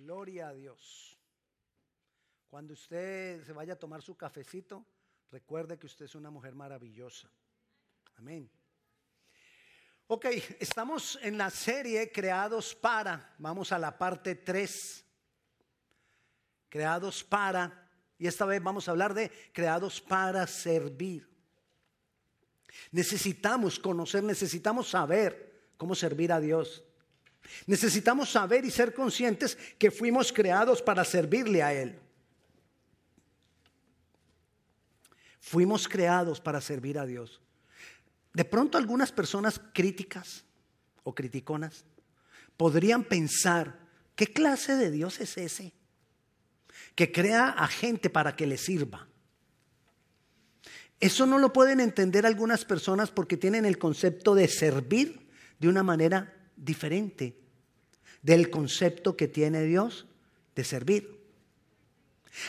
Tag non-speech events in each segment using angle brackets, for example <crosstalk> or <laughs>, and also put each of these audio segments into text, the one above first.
Gloria a Dios. Cuando usted se vaya a tomar su cafecito, recuerde que usted es una mujer maravillosa. Amén. Ok, estamos en la serie Creados para. Vamos a la parte 3. Creados para. Y esta vez vamos a hablar de creados para servir. Necesitamos conocer, necesitamos saber cómo servir a Dios. Necesitamos saber y ser conscientes que fuimos creados para servirle a Él. Fuimos creados para servir a Dios. De pronto algunas personas críticas o criticonas podrían pensar, ¿qué clase de Dios es ese? Que crea a gente para que le sirva. Eso no lo pueden entender algunas personas porque tienen el concepto de servir de una manera diferente del concepto que tiene Dios de servir.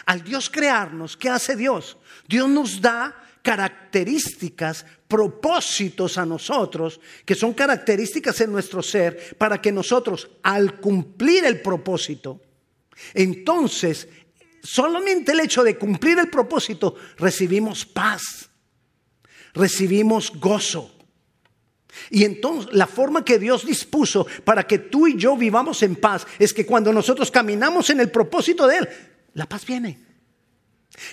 Al Dios crearnos, ¿qué hace Dios? Dios nos da características, propósitos a nosotros, que son características en nuestro ser, para que nosotros, al cumplir el propósito, entonces, solamente el hecho de cumplir el propósito, recibimos paz, recibimos gozo. Y entonces la forma que Dios dispuso para que tú y yo vivamos en paz es que cuando nosotros caminamos en el propósito de Él, la paz viene.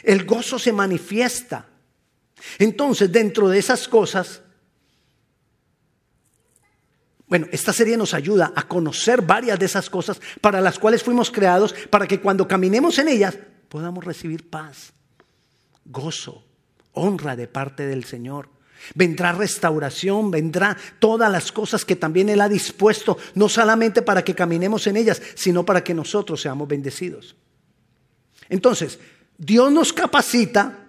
El gozo se manifiesta. Entonces, dentro de esas cosas, bueno, esta serie nos ayuda a conocer varias de esas cosas para las cuales fuimos creados, para que cuando caminemos en ellas podamos recibir paz, gozo, honra de parte del Señor. Vendrá restauración, vendrá todas las cosas que también Él ha dispuesto, no solamente para que caminemos en ellas, sino para que nosotros seamos bendecidos. Entonces, Dios nos capacita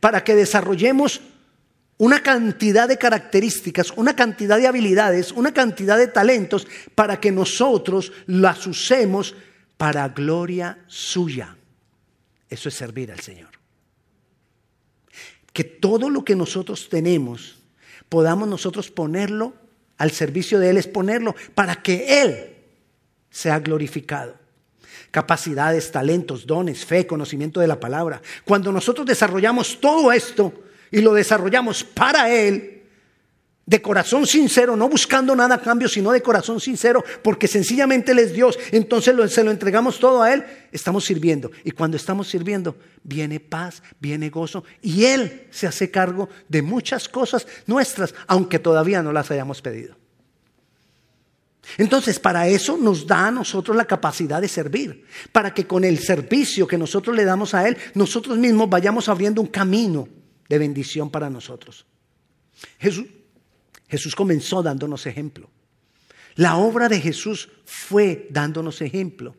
para que desarrollemos una cantidad de características, una cantidad de habilidades, una cantidad de talentos para que nosotros las usemos para gloria suya. Eso es servir al Señor. Que todo lo que nosotros tenemos podamos nosotros ponerlo al servicio de Él, es ponerlo para que Él sea glorificado capacidades, talentos, dones, fe, conocimiento de la palabra. Cuando nosotros desarrollamos todo esto y lo desarrollamos para Él, de corazón sincero, no buscando nada a cambio, sino de corazón sincero, porque sencillamente Él es Dios, entonces se lo entregamos todo a Él, estamos sirviendo. Y cuando estamos sirviendo, viene paz, viene gozo, y Él se hace cargo de muchas cosas nuestras, aunque todavía no las hayamos pedido. Entonces, para eso nos da a nosotros la capacidad de servir, para que con el servicio que nosotros le damos a Él, nosotros mismos vayamos abriendo un camino de bendición para nosotros. Jesús, Jesús comenzó dándonos ejemplo. La obra de Jesús fue dándonos ejemplo.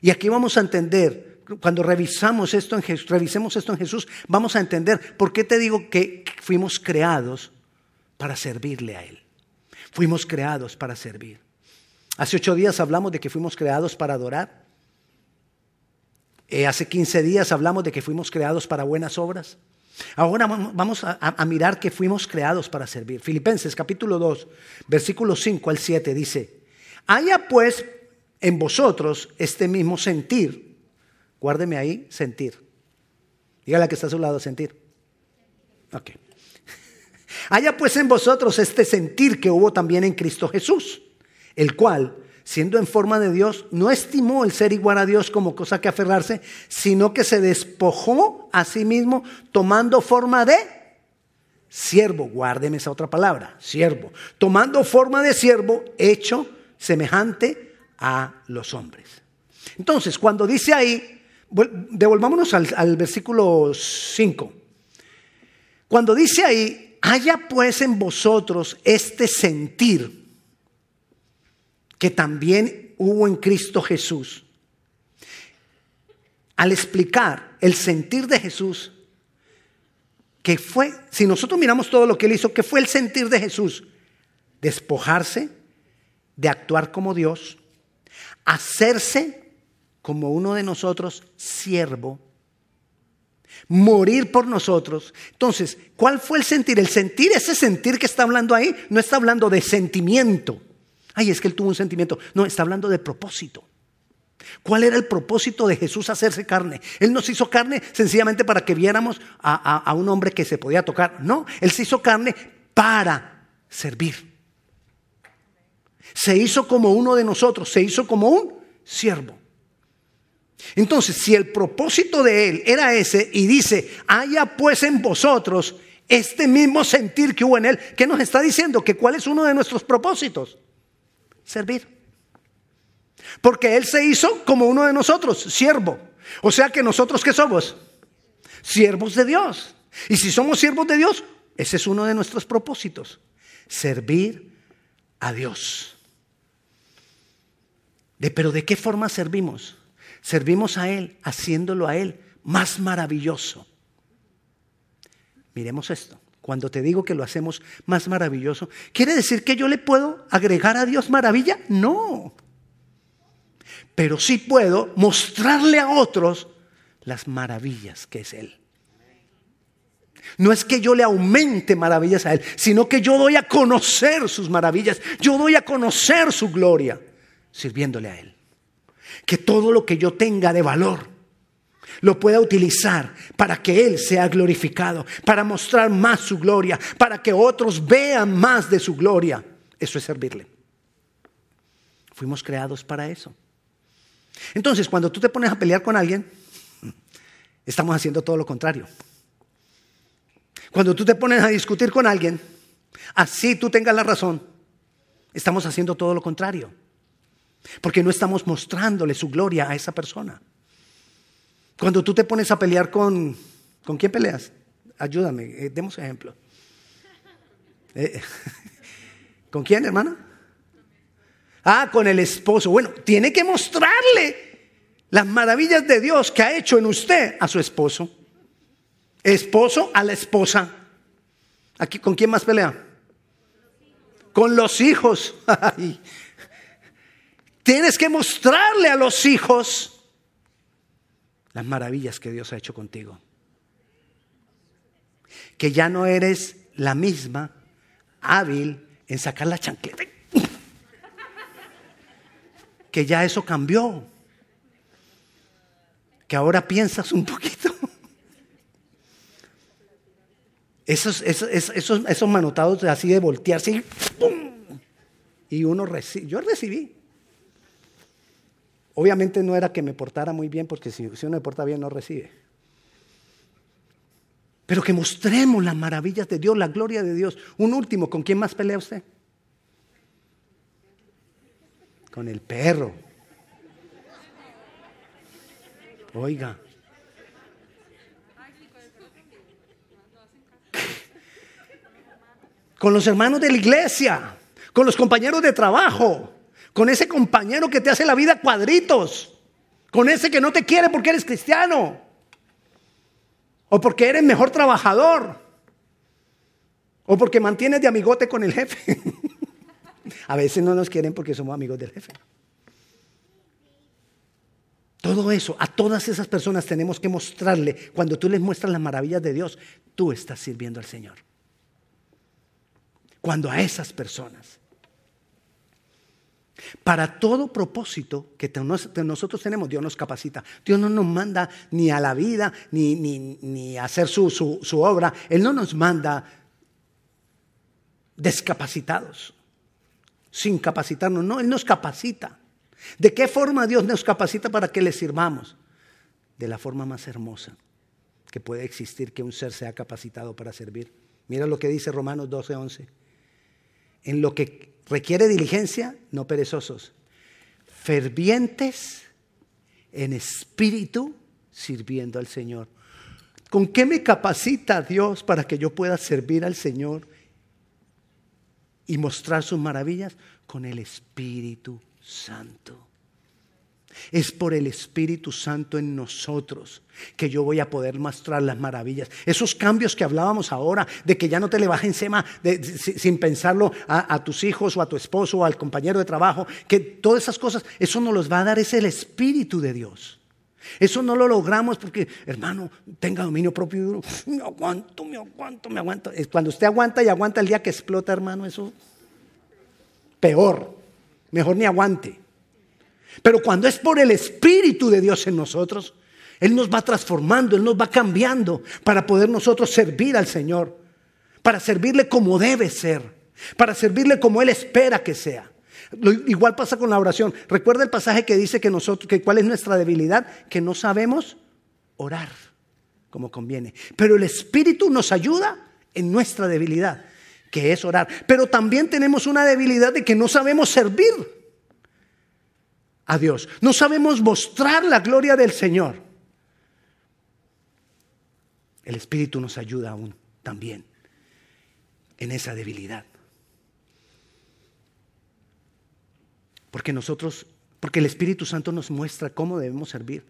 Y aquí vamos a entender, cuando revisamos esto en Jesús, revisemos esto en Jesús, vamos a entender por qué te digo que fuimos creados para servirle a Él. Fuimos creados para servir. Hace ocho días hablamos de que fuimos creados para adorar. Eh, hace quince días hablamos de que fuimos creados para buenas obras. Ahora vamos a, a, mirar que fuimos creados para servir. Filipenses capítulo 2, versículos 5 al 7 dice, haya pues en vosotros este mismo sentir. Guárdeme ahí, sentir. Dígale que está a su lado, sentir. Ok. <laughs> Haya pues en vosotros este sentir que hubo también en Cristo Jesús, el cual, siendo en forma de Dios, no estimó el ser igual a Dios como cosa que aferrarse, sino que se despojó a sí mismo tomando forma de siervo. Guárdeme esa otra palabra, siervo. Tomando forma de siervo hecho semejante a los hombres. Entonces, cuando dice ahí, devolvámonos al, al versículo 5. Cuando dice ahí, haya pues en vosotros este sentir que también hubo en Cristo Jesús. Al explicar el sentir de Jesús, que fue, si nosotros miramos todo lo que él hizo, que fue el sentir de Jesús, despojarse de actuar como Dios, hacerse como uno de nosotros siervo morir por nosotros. Entonces, ¿cuál fue el sentir? El sentir, ese sentir que está hablando ahí, no está hablando de sentimiento. Ay, es que él tuvo un sentimiento. No, está hablando de propósito. ¿Cuál era el propósito de Jesús hacerse carne? Él nos hizo carne sencillamente para que viéramos a, a un hombre que se podía tocar. No, Él se hizo carne para servir. Se hizo como uno de nosotros, se hizo como un siervo. Entonces, si el propósito de Él era ese y dice, haya pues en vosotros este mismo sentir que hubo en Él, ¿qué nos está diciendo? Que cuál es uno de nuestros propósitos? Servir. Porque Él se hizo como uno de nosotros, siervo. O sea que nosotros qué somos? Siervos de Dios. Y si somos siervos de Dios, ese es uno de nuestros propósitos. Servir a Dios. De, pero ¿de qué forma servimos? Servimos a Él, haciéndolo a Él más maravilloso. Miremos esto. Cuando te digo que lo hacemos más maravilloso, ¿quiere decir que yo le puedo agregar a Dios maravilla? No. Pero sí puedo mostrarle a otros las maravillas que es Él. No es que yo le aumente maravillas a Él, sino que yo doy a conocer sus maravillas, yo doy a conocer su gloria, sirviéndole a Él. Que todo lo que yo tenga de valor lo pueda utilizar para que Él sea glorificado, para mostrar más su gloria, para que otros vean más de su gloria. Eso es servirle. Fuimos creados para eso. Entonces, cuando tú te pones a pelear con alguien, estamos haciendo todo lo contrario. Cuando tú te pones a discutir con alguien, así tú tengas la razón, estamos haciendo todo lo contrario. Porque no estamos mostrándole su gloria a esa persona. Cuando tú te pones a pelear con... ¿Con quién peleas? Ayúdame, eh, demos ejemplo. Eh, <laughs> ¿Con quién, hermana? Ah, con el esposo. Bueno, tiene que mostrarle las maravillas de Dios que ha hecho en usted a su esposo. Esposo a la esposa. Aquí, ¿Con quién más pelea? Con los hijos. <laughs> Tienes que mostrarle a los hijos las maravillas que Dios ha hecho contigo. Que ya no eres la misma hábil en sacar la chancleta. Que ya eso cambió. Que ahora piensas un poquito. Esos, esos, esos, esos manotados así de voltearse y uno recibe. Yo recibí. Obviamente no era que me portara muy bien, porque si, uno me porta bien no recibe. Pero que mostremos las maravillas de Dios, la gloria de Dios. Un último, ¿con quién más pelea usted? Con el perro. Oiga. Con los hermanos de la iglesia, con los compañeros de trabajo con ese compañero que te hace la vida cuadritos, con ese que no te quiere porque eres cristiano, o porque eres mejor trabajador, o porque mantienes de amigote con el jefe. <laughs> A veces no nos quieren porque somos amigos del jefe. Todo eso, a todas esas personas tenemos que mostrarle, cuando tú les muestras las maravillas de Dios, tú estás sirviendo al Señor. Cuando a esas personas para todo propósito que nosotros tenemos, Dios nos capacita. Dios no nos manda ni a la vida, ni, ni, a hacer su, su obra. Él no nos manda descapacitados, sin capacitarnos. No, Él nos capacita. ¿De qué forma Dios nos capacita para que le sirvamos? De la forma más hermosa que puede existir que un ser sea capacitado para servir. Mira lo que dice Romanos 12, 11. En lo que Requiere diligencia, no perezosos. Fervientes en espíritu, sirviendo al Señor. ¿Con qué me capacita Dios para que yo pueda servir al Señor y mostrar sus maravillas? Con el Espíritu Santo. Es por el Espíritu Santo en nosotros que yo voy a poder mostrar las maravillas. Esos cambios que hablábamos ahora, de que ya no te le bajes encima sin pensarlo a, tus hijos o a tu esposo o al compañero de trabajo, que todas esas cosas, eso nos los va a dar es el Espíritu de Dios. Eso no lo logramos porque, hermano, tenga dominio propio. Me aguanto, me aguanto, me aguanto. Cuando usted aguanta y aguanta el día que explota, hermano, eso peor. Mejor ni aguante. Pero cuando es por el Espíritu de Dios en nosotros, Él nos va transformando, Él nos va cambiando para poder nosotros servir al Señor, para servirle como debe ser, para servirle como Él espera que sea. igual pasa con la oración. Recuerda el pasaje que dice que nosotros, que cuál es nuestra debilidad, que no sabemos orar como conviene. Pero el Espíritu nos ayuda en nuestra debilidad, que es orar. Pero también tenemos una debilidad de que no sabemos servir a Dios. No sabemos mostrar la gloria del Señor. El Espíritu nos ayuda aún también en esa debilidad. Porque nosotros, porque el Espíritu Santo nos muestra cómo debemos servir.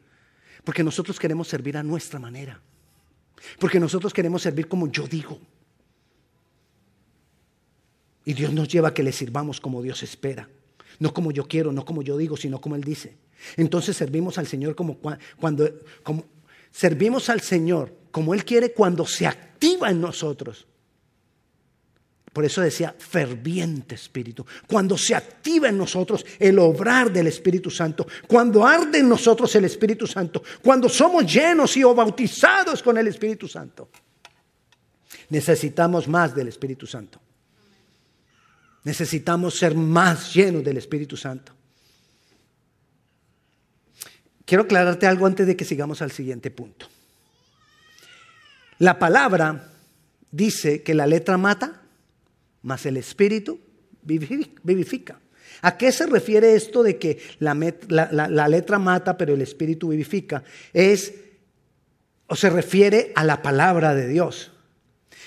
Porque nosotros queremos servir a nuestra manera. Porque nosotros queremos servir como yo digo. Y Dios nos lleva a que le sirvamos como Dios espera. No como yo quiero, no como yo digo, sino como Él dice. Entonces servimos al Señor como cuando servimos al Señor como Él quiere cuando se activa en nosotros. Por eso decía ferviente espíritu. Cuando se activa en nosotros el obrar del Espíritu Santo, cuando arde en nosotros el Espíritu Santo, cuando somos llenos y o bautizados con el Espíritu Santo. Necesitamos más del Espíritu Santo. Necesitamos ser más llenos del Espíritu Santo. Quiero aclararte algo antes de que sigamos al siguiente punto. La palabra dice que la letra mata mas el espíritu vivifica. ¿A qué se refiere esto de que la, letra mata pero el espíritu vivifica? Es, o se refiere a la palabra de Dios.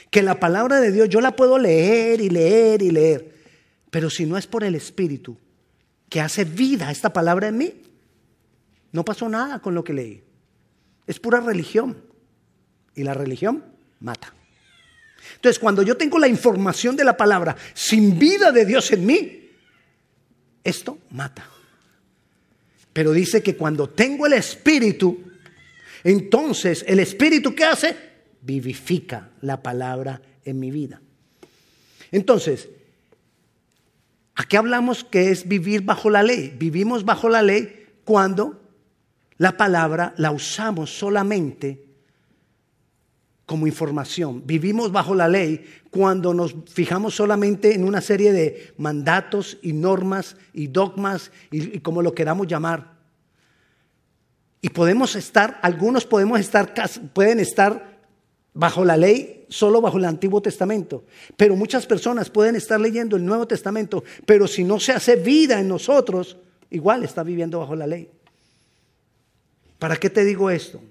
Que la palabra de Dios yo la puedo leer y leer y leer, pero si no es por el espíritu que hace vida esta palabra en mí, no pasó nada con lo que leí. Es pura religión. Y la religión mata. Entonces, cuando yo tengo la información de la palabra sin vida de Dios en mí, esto mata. Pero dice que cuando tengo el Espíritu, entonces el Espíritu ¿qué hace? Vivifica la palabra en mi vida. Entonces, ¿a qué hablamos que es vivir bajo la ley? Vivimos bajo la ley cuando la palabra la usamos solamente como información. Vivimos bajo la ley cuando nos fijamos solamente en una serie de mandatos y normas y dogmas y, como lo queramos llamar. Y podemos estar, algunos podemos estar, pueden estar bajo la ley solo bajo el Antiguo Testamento, pero muchas personas pueden estar leyendo el Nuevo Testamento, pero si no se hace vida en nosotros, igual está viviendo bajo la ley. ¿Para qué te digo esto?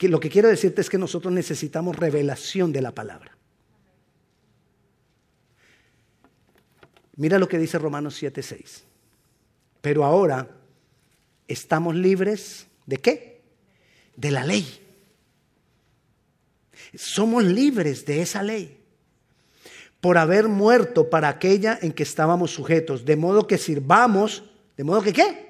lo que quiero decirte es que nosotros necesitamos revelación de la palabra. Mira lo que dice Romanos 7:6. Pero ahora estamos libres de qué? De la ley. Somos libres de esa ley por haber muerto para aquella en que estábamos sujetos, de modo que sirvamos, de modo que qué?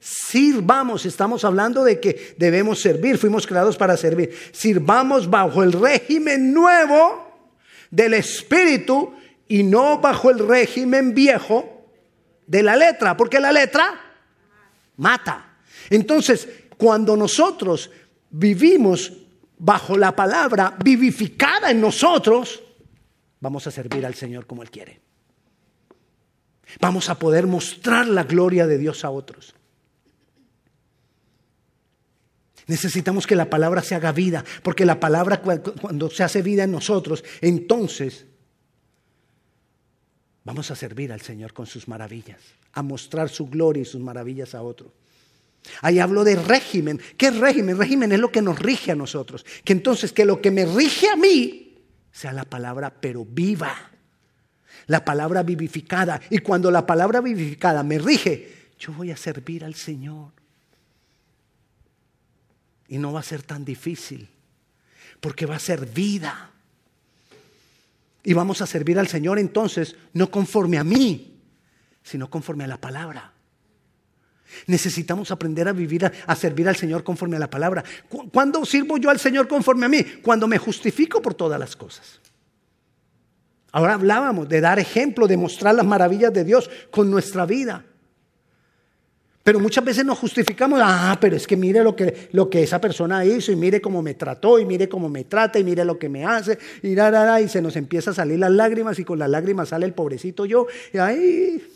Sirvamos, estamos hablando de que debemos servir, fuimos creados para servir. Sirvamos bajo el régimen nuevo del Espíritu y no bajo el régimen viejo de la letra, porque la letra mata. Entonces, cuando nosotros vivimos bajo la palabra vivificada en nosotros, vamos a servir al Señor como Él quiere. Vamos a poder mostrar la gloria de Dios a otros. Necesitamos que la palabra se haga vida, porque la palabra cuando se hace vida en nosotros, entonces vamos a servir al Señor con sus maravillas, a mostrar su gloria y sus maravillas a otros. Ahí hablo de régimen. ¿Qué es régimen? Régimen es lo que nos rige a nosotros. Que entonces que lo que me rige a mí sea la palabra, pero viva. La palabra vivificada. Y cuando la palabra vivificada me rige, yo voy a servir al Señor. Y no va a ser tan difícil, porque va a ser vida. Y vamos a servir al Señor entonces, no conforme a mí, sino conforme a la palabra. Necesitamos aprender a vivir, a, servir al Señor conforme a la palabra. ¿Cuándo sirvo yo al Señor conforme a mí? Cuando me justifico por todas las cosas. Ahora hablábamos de dar ejemplo, de mostrar las maravillas de Dios con nuestra vida. Pero muchas veces nos justificamos, ah, pero es que mire lo que, lo que esa persona hizo y mire cómo me trató y mire cómo me trata y mire lo que me hace y, y se nos empieza a salir las lágrimas y con las lágrimas sale el pobrecito yo y ahí...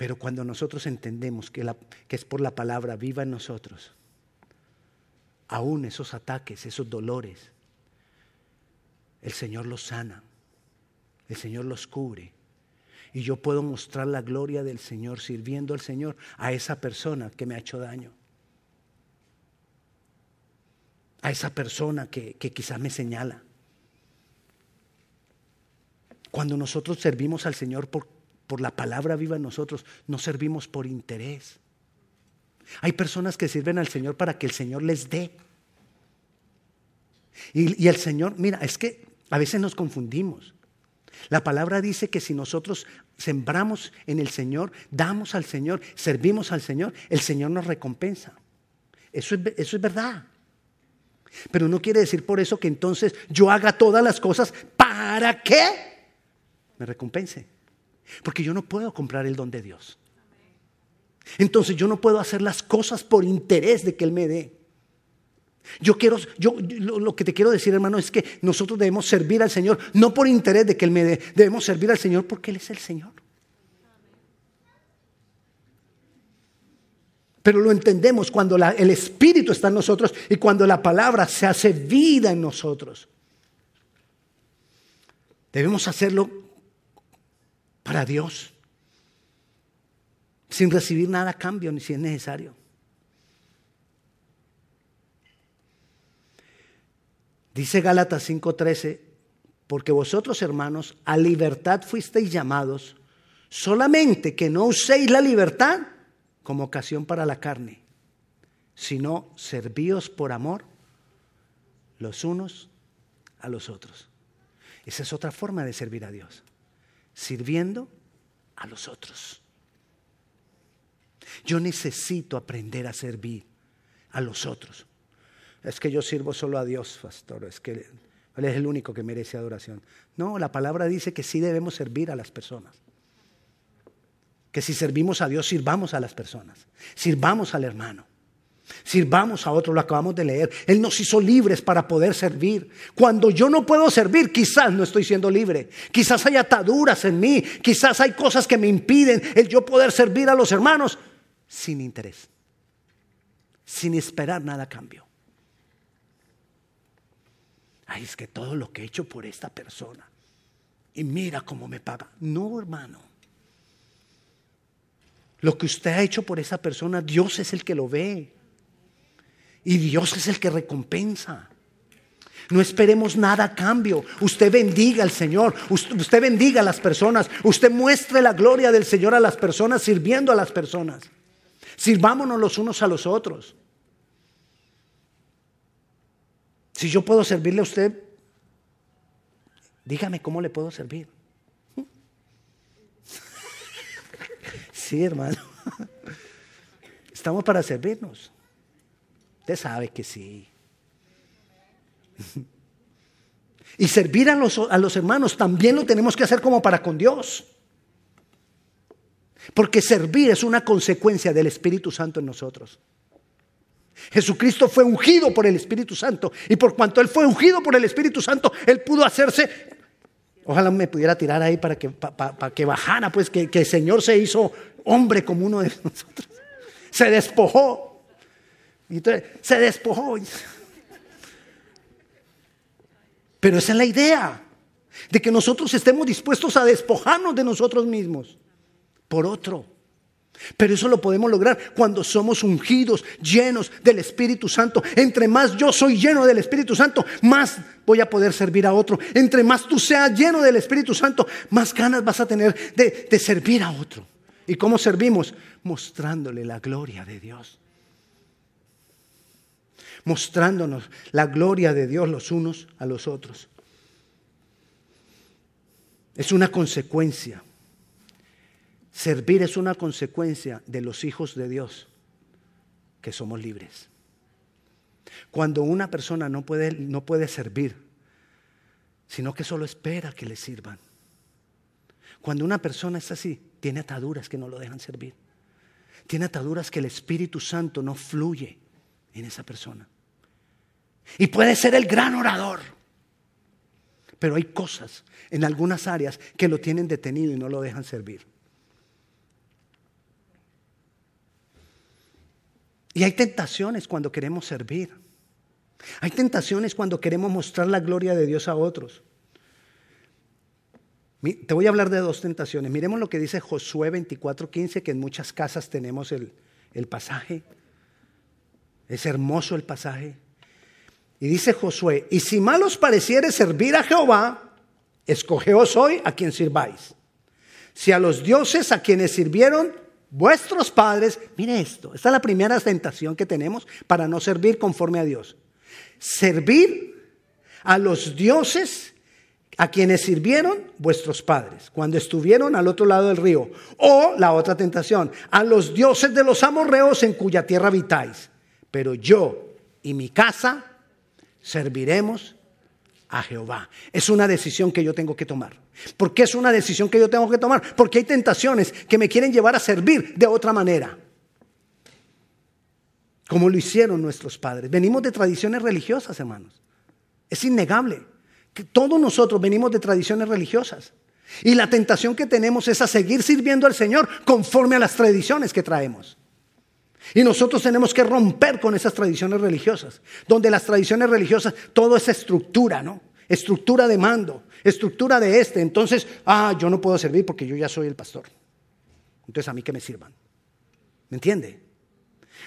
Pero cuando nosotros entendemos que, que es por la palabra viva en nosotros, aún esos ataques, esos dolores, el Señor los sana. El Señor los cubre. Y yo puedo mostrar la gloria del Señor sirviendo al Señor a esa persona que me ha hecho daño. A esa persona que, quizás me señala. Cuando nosotros servimos al Señor por, por la palabra viva en nosotros, no servimos por interés. Hay personas que sirven al Señor para que el Señor les dé. Y, el Señor, mira, es que a veces nos confundimos. La palabra dice que si nosotros sembramos en el Señor, damos al Señor, servimos al Señor, el Señor nos recompensa. Eso es, eso es verdad. Pero no quiere decir por eso que entonces yo haga todas las cosas para que me recompense. Porque yo no puedo comprar el don de Dios. Entonces yo no puedo hacer las cosas por interés de que Él me dé. Yo quiero, yo, lo, que te quiero decir, hermano, es que nosotros debemos servir al Señor, no por interés de que Él me dé, debemos servir al Señor porque Él es el Señor. Pero lo entendemos cuando el Espíritu está en nosotros y cuando la palabra se hace vida en nosotros. Debemos hacerlo para Dios, sin recibir nada a cambio, ni si es necesario. Dice Gálatas 5:13, porque vosotros hermanos a libertad fuisteis llamados, solamente que no uséis la libertad como ocasión para la carne, sino servíos por amor los unos a los otros. Esa es otra forma de servir a Dios, sirviendo a los otros. Yo necesito aprender a servir a los otros es que yo sirvo solo a Dios, pastor, es que Él es el único que merece adoración. No, la palabra dice que sí debemos servir a las personas. Que si servimos a Dios, sirvamos a las personas, sirvamos al hermano. Sirvamos a otro, lo acabamos de leer. Él nos hizo libres para poder servir. Cuando yo no puedo servir, quizás no estoy siendo libre. Quizás hay ataduras en mí. Quizás hay cosas que me impiden el yo poder servir a los hermanos sin interés, sin esperar nada a cambio ay, es que todo lo que he hecho por esta persona, y mira cómo me paga. No, hermano. Lo que usted ha hecho por esa persona, Dios es el que lo ve. Y Dios es el que recompensa. No esperemos nada a cambio. Usted bendiga al Señor. Usted bendiga a las personas. Usted muestre la gloria del Señor a las personas sirviendo a las personas. Sirvámonos los unos a los otros. Si yo puedo servirle a usted, dígame cómo le puedo servir. <laughs> Sí, hermano. <laughs> Estamos para servirnos. Sabe que sí. Y servir a los, a los, hermanos también lo tenemos que hacer como para con Dios. Porque servir es una consecuencia del Espíritu Santo en nosotros. Jesucristo fue ungido por el Espíritu Santo. Y por cuanto Él fue ungido por el Espíritu Santo, Él pudo hacerse... Ojalá me pudiera tirar ahí para que, que bajara, pues que, que el Señor se hizo hombre como uno de <laughs> nosotros. Se despojó. Y entonces, se despojó. Pero esa es la idea, de que nosotros estemos dispuestos a despojarnos de nosotros mismos por otro. Pero eso lo podemos lograr cuando somos ungidos, llenos del Espíritu Santo. Entre más yo soy lleno del Espíritu Santo, más voy a poder servir a otro. Entre más tú seas lleno del Espíritu Santo, más ganas vas a tener de, servir a otro. ¿Y cómo servimos? Mostrándole la gloria de Dios. Mostrándonos la gloria de Dios los unos a los otros. Es una consecuencia Servir es una consecuencia de los hijos de Dios, que somos libres. Cuando una persona no puede, no puede servir, sino que solo espera que le sirvan. Cuando una persona es así, tiene ataduras que no lo dejan servir. Tiene ataduras que el Espíritu Santo no fluye en esa persona. Y puede ser el gran orador. Pero hay cosas en algunas áreas que lo tienen detenido y no lo dejan servir. Y hay tentaciones cuando queremos servir. Hay tentaciones cuando queremos mostrar la gloria de Dios a otros. Te voy a hablar de dos tentaciones. Miremos lo que dice Josué 24:15, que en muchas casas tenemos el, el pasaje. Es hermoso el pasaje. Y dice Josué, y si mal os pareciere servir a Jehová, escogeos hoy a quien sirváis. Si a los dioses a quienes sirvieron vuestros padres, mire esto, esta es la primera tentación que tenemos para no servir conforme a Dios. Servir a los dioses a quienes sirvieron vuestros padres cuando estuvieron al otro lado del río. O la otra tentación, a los dioses de los amorreos en cuya tierra habitáis. Pero yo y mi casa serviremos a Jehová. Es una decisión que yo tengo que tomar. ¿Por qué es una decisión que yo tengo que tomar? Porque hay tentaciones que me quieren llevar a servir de otra manera. Como lo hicieron nuestros padres. Venimos de tradiciones religiosas, hermanos. Es innegable que todos nosotros venimos de tradiciones religiosas. Y la tentación que tenemos es a seguir sirviendo al Señor conforme a las tradiciones que traemos. Y nosotros tenemos que romper con esas tradiciones religiosas, donde las tradiciones religiosas, todo es estructura, ¿no? Estructura de mando, estructura de este. Entonces, ah, yo no puedo servir porque yo ya soy el pastor. Entonces, a mí que me sirvan. ¿Me entiende?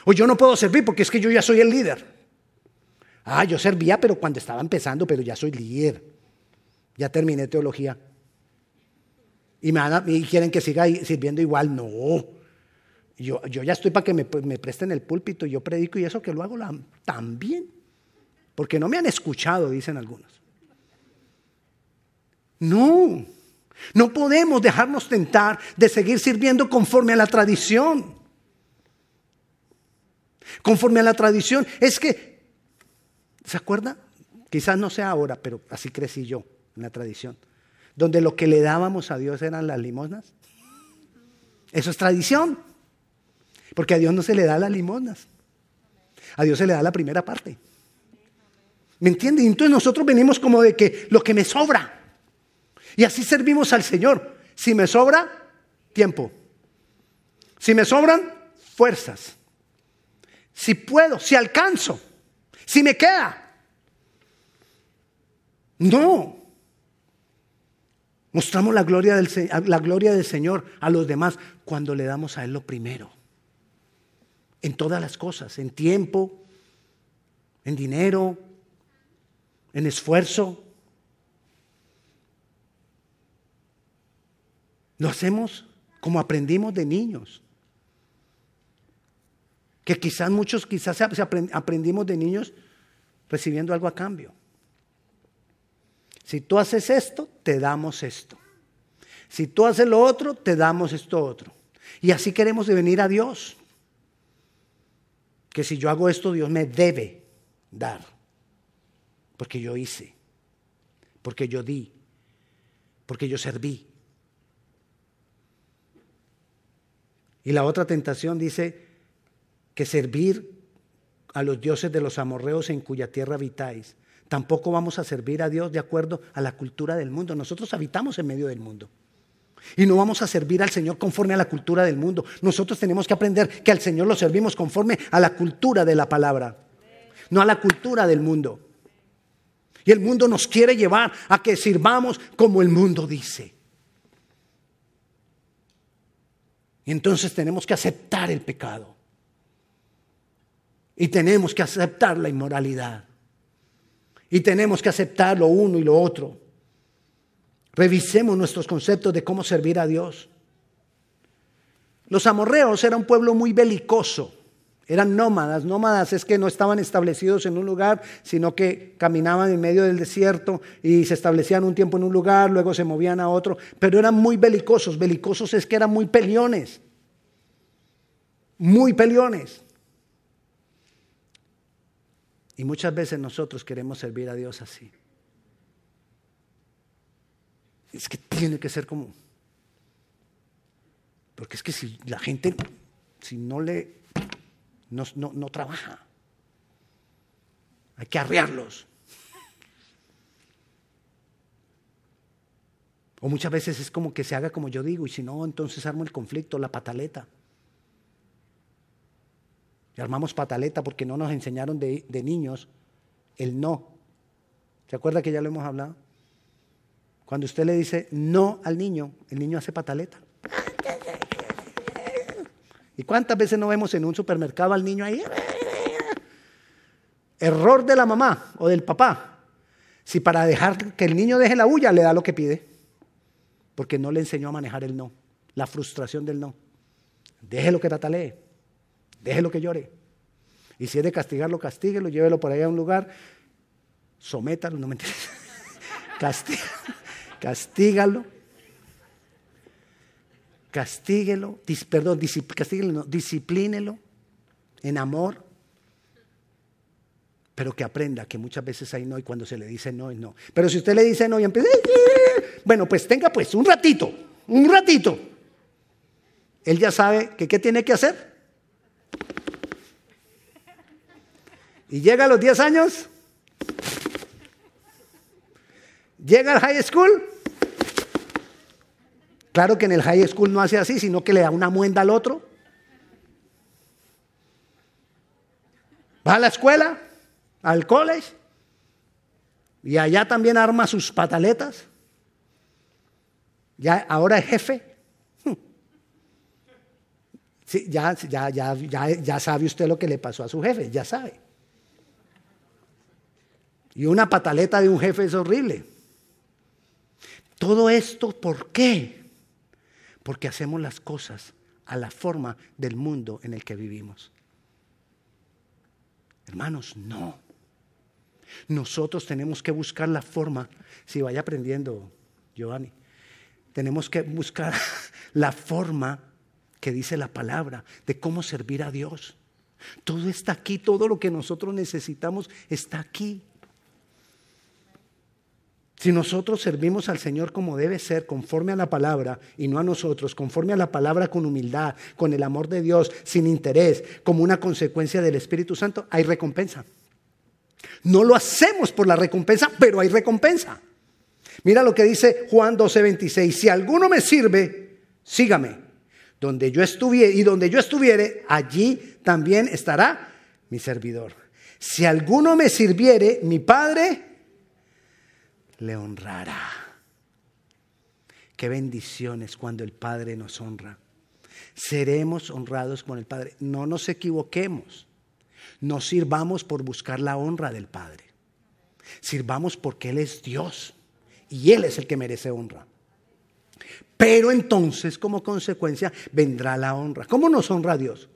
O yo no puedo servir porque es que yo ya soy el líder. Ah, yo servía, pero cuando estaba empezando, pero ya soy líder. Ya terminé teología. Y me, y quieren que siga sirviendo igual. No. Yo, ya estoy para que me, presten el púlpito, y yo predico y eso que lo hago también. Porque no me han escuchado, dicen algunos. No, no podemos dejarnos tentar de seguir sirviendo conforme a la tradición. Conforme a la tradición. Es que, ¿se acuerda? Quizás no sea ahora, pero así crecí yo en la tradición. Donde lo que le dábamos a Dios eran las limosnas. Eso es tradición. Porque a Dios no se le da las limonas. A Dios se le da la primera parte. ¿Me entiende? Y entonces nosotros venimos como de que lo que me sobra. Y así servimos al Señor. Si me sobra, tiempo. Si me sobran, fuerzas. Si puedo, si alcanzo, si me queda. No. Mostramos la gloria, del, la gloria del Señor a los demás cuando le damos a Él lo primero en todas las cosas, en tiempo, en dinero, en esfuerzo. Lo hacemos como aprendimos de niños. Que quizás muchos, quizás aprendimos de niños recibiendo algo a cambio. Si tú haces esto, te damos esto. Si tú haces lo otro, te damos esto otro. Y así queremos venir a Dios que si yo hago esto, Dios me debe dar. Porque yo hice, porque yo di, porque yo serví. Y la otra tentación dice que servir a los dioses de los amorreos en cuya tierra habitáis. Tampoco vamos a servir a Dios de acuerdo a la cultura del mundo. Nosotros habitamos en medio del mundo. Y no vamos a servir al Señor conforme a la cultura del mundo. Nosotros tenemos que aprender que al Señor lo servimos conforme a la cultura de la palabra, no a la cultura del mundo. Y el mundo nos quiere llevar a que sirvamos como el mundo dice. Y entonces tenemos que aceptar el pecado. Y tenemos que aceptar la inmoralidad. Y tenemos que aceptar lo uno y lo otro. Revisemos nuestros conceptos de cómo servir a Dios. Los amorreos eran un pueblo muy belicoso, eran nómadas. Nómadas es que no estaban establecidos en un lugar, sino que caminaban en medio del desierto y se establecían un tiempo en un lugar, luego se movían a otro, pero eran muy belicosos. Belicosos es que eran muy peliones, muy peliones. Y muchas veces nosotros queremos servir a Dios así. Es que tiene que ser como, Porque es que si la gente, si no le, no, no trabaja, hay que arrearlos. O muchas veces es como que se haga como yo digo, y si no, entonces armo el conflicto, la pataleta. Y armamos pataleta porque no nos enseñaron de, de niños el no. ¿Se acuerda que ya lo hemos hablado? Cuando usted le dice no al niño, el niño hace pataleta. ¿Y cuántas veces no vemos en un supermercado al niño ahí? Error de la mamá o del papá. Si para dejar que el niño deje la huya le da lo que pide porque no le enseñó a manejar el no, la frustración del no. Déjelo que tatalee, déjelo que llore. Y si es de castigarlo, castíguelo, llévelo por ahí a un lugar, sométalo, no me entiendes. <laughs> castígalo. Castíguelo, perdón, castíguelo, no, disciplínelo en amor, pero que aprenda que muchas veces hay no y cuando se le dice no es no. Pero si usted le dice no y empieza, bueno, pues tenga pues un ratito, un ratito. Él ya sabe que qué tiene que hacer. Y llega a los 10 años, llega al high school. Claro que en el high school no hace así, sino que le da una muenda al otro. Va a la escuela, al college, y allá también arma sus pataletas. Ya, ahora es jefe. <laughs> Sí, ya, ya, ya, ya, sabe usted lo que le pasó a su jefe, ya sabe. Y una pataleta de un jefe es horrible. Todo esto, ¿por qué? Porque hacemos las cosas a la forma del mundo en el que vivimos. Hermanos, no. Nosotros tenemos que buscar la forma, si vaya aprendiendo, Giovanni, tenemos que buscar <laughs> la forma que dice la palabra de cómo servir a Dios. Todo está aquí, todo lo que nosotros necesitamos está aquí. Si nosotros servimos al Señor como debe ser, conforme a la palabra, y no a nosotros, conforme a la palabra con humildad, con el amor de Dios, sin interés, como una consecuencia del Espíritu Santo, hay recompensa. No lo hacemos por la recompensa, pero hay recompensa. Mira lo que dice Juan 12:26. Si alguno me sirve, sígame. Donde yo estuviere y donde yo estuviere, allí también estará mi servidor. Si alguno me sirviere, mi Padre le honrará. Qué bendiciones cuando el Padre nos honra. Seremos honrados con el Padre. No nos equivoquemos. No sirvamos por buscar la honra del Padre. Sirvamos porque Él es Dios y Él es el que merece honra. Pero entonces, como consecuencia, vendrá la honra. ¿Cómo nos honra Dios?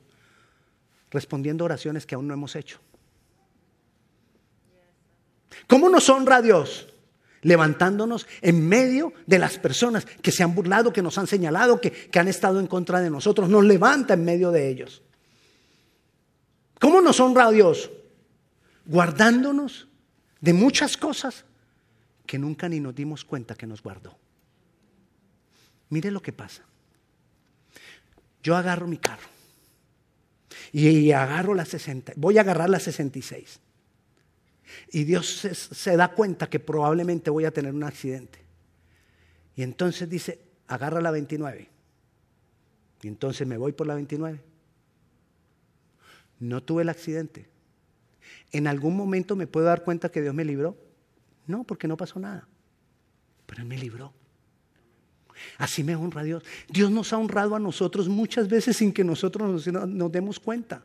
Respondiendo oraciones que aún no hemos hecho. ¿Cómo nos honra Dios? Levantándonos en medio de las personas que se han burlado, que nos han señalado, que, que han estado en contra de nosotros. Nos levanta en medio de ellos. ¿Cómo nos honra Dios? Guardándonos de muchas cosas que nunca ni nos dimos cuenta que nos guardó. Mire lo que pasa. Yo agarro mi carro y agarro la 60, voy a agarrar la 66. Y Dios se, da cuenta que probablemente voy a tener un accidente. Y entonces dice, agarra la 29. Y entonces me voy por la 29. No tuve el accidente. ¿En algún momento me puedo dar cuenta que Dios me libró? No, porque no pasó nada. Pero Él me libró. Así me honra Dios. Dios nos ha honrado a nosotros muchas veces sin que nosotros nos, nos, demos cuenta.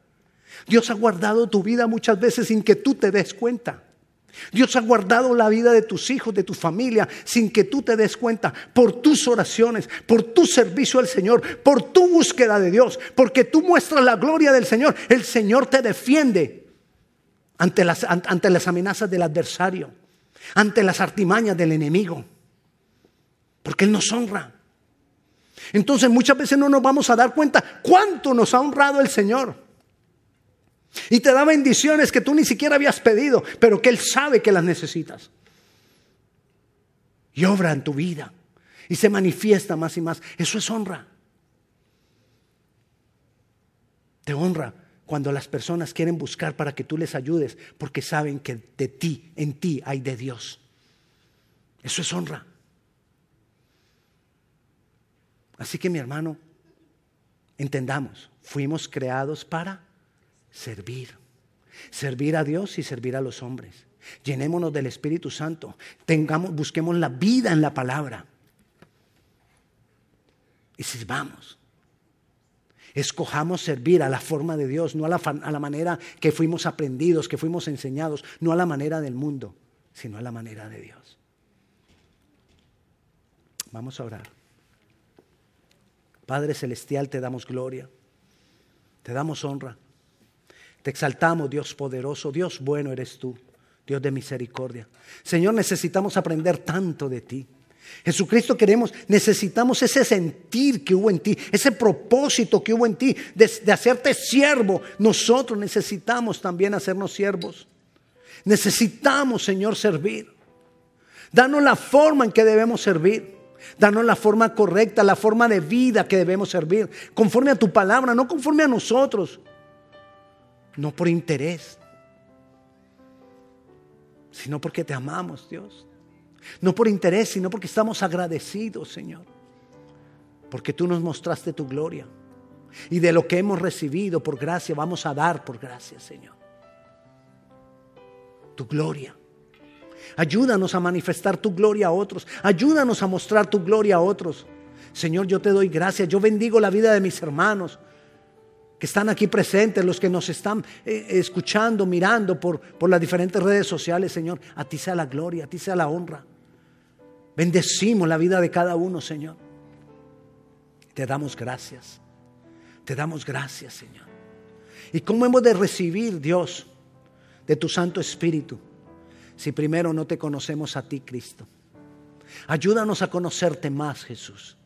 Dios ha guardado tu vida muchas veces sin que tú te des cuenta. Dios ha guardado la vida de tus hijos, de tu familia, sin que tú te des cuenta, por tus oraciones, por tu servicio al Señor, por tu búsqueda de Dios, porque tú muestras la gloria del Señor. El Señor te defiende ante las, ante las amenazas del adversario ante las artimañas del enemigo, porque Él nos honra. Entonces muchas veces no nos vamos a dar cuenta cuánto nos ha honrado el Señor. Y te da bendiciones que tú ni siquiera habías pedido, pero que Él sabe que las necesitas. Y obra en tu vida. Y se manifiesta más y más. Eso es honra. Te honra cuando las personas quieren buscar para que tú les ayudes, porque saben que de ti, en ti hay de Dios. Eso es honra. Así que mi hermano, entendamos, fuimos creados para servir. Servir a Dios y servir a los hombres. Llenémonos del Espíritu Santo. Tengamos, busquemos la vida en la palabra. Y sirvamos. Escojamos servir a la forma de Dios, no a la, a la manera que fuimos aprendidos, que fuimos enseñados, no a la manera del mundo, sino a la manera de Dios. Vamos a orar. Padre Celestial, te damos gloria, te damos honra, te exaltamos, Dios poderoso, Dios bueno eres tú, Dios de misericordia. Señor, necesitamos aprender tanto de ti. Jesucristo queremos, necesitamos ese sentir que hubo en ti, ese propósito que hubo en ti de, hacerte siervo. Nosotros necesitamos también hacernos siervos. Necesitamos, Señor, servir. Danos la forma en que debemos servir. Danos la forma correcta, la forma de vida que debemos servir, conforme a tu palabra, no conforme a nosotros, no por interés, sino porque te amamos, Dios. No por interés, sino porque estamos agradecidos, Señor. Porque tú nos mostraste tu gloria. Y de lo que hemos recibido por gracia, vamos a dar por gracia, Señor. Tu gloria. Ayúdanos a manifestar tu gloria a otros. Ayúdanos a mostrar tu gloria a otros. Señor, yo te doy gracias. Yo bendigo la vida de mis hermanos que están aquí presentes, los que nos están eh, escuchando, mirando por, por las diferentes redes sociales, Señor. A ti sea la gloria, a ti sea la honra. Bendecimos la vida de cada uno, Señor. Te damos gracias. Te damos gracias, Señor. ¿Y cómo hemos de recibir, Dios, de tu Santo Espíritu? si primero no te conocemos a ti, Cristo. Ayúdanos a conocerte más, Jesús.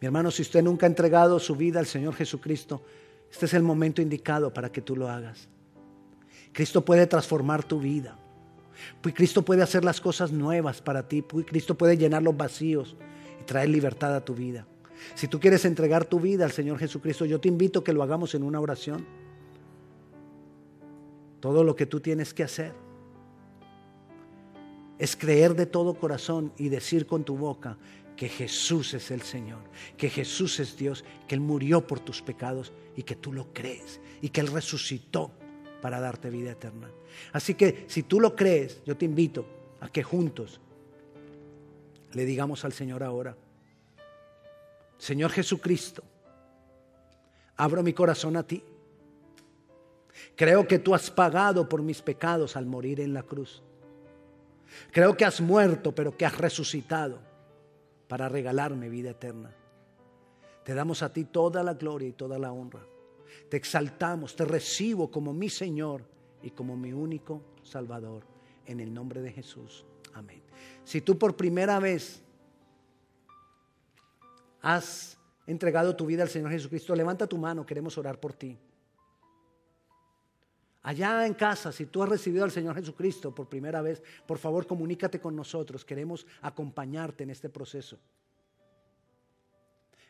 Mi hermano, si usted nunca ha entregado su vida al Señor Jesucristo, este es el momento indicado para que tú lo hagas. Cristo puede transformar tu vida. Cristo puede hacer las cosas nuevas para ti. Cristo puede llenar los vacíos y traer libertad a tu vida. Si tú quieres entregar tu vida al Señor Jesucristo, yo te invito a que lo hagamos en una oración. Todo lo que tú tienes que hacer es creer de todo corazón y decir con tu boca que Jesús es el Señor, que Jesús es Dios, que Él murió por tus pecados y que tú lo crees y que Él resucitó para darte vida eterna. Así que si tú lo crees, yo te invito a que juntos le digamos al Señor ahora, Señor Jesucristo, abro mi corazón a ti. Creo que tú has pagado por mis pecados al morir en la cruz. Creo que has muerto, pero que has resucitado para regalarme vida eterna. Te damos a ti toda la gloria y toda la honra. Te exaltamos, te recibo como mi Señor y como mi único Salvador. En el nombre de Jesús. Amén. Si tú por primera vez has entregado tu vida al Señor Jesucristo, levanta tu mano, queremos orar por ti. Allá en casa, si tú has recibido al Señor Jesucristo por primera vez, por favor comunícate con nosotros. Queremos acompañarte en este proceso.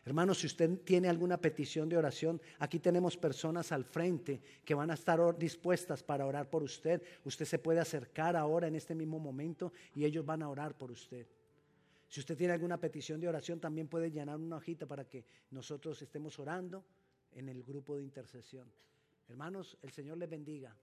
Hermanos, si usted tiene alguna petición de oración, aquí tenemos personas al frente que van a estar dispuestas para orar por usted. Usted se puede acercar ahora en este mismo momento y ellos van a orar por usted. Si usted tiene alguna petición de oración, también puede llenar una hojita para que nosotros estemos orando en el grupo de intercesión. Hermanos, el Señor les bendiga.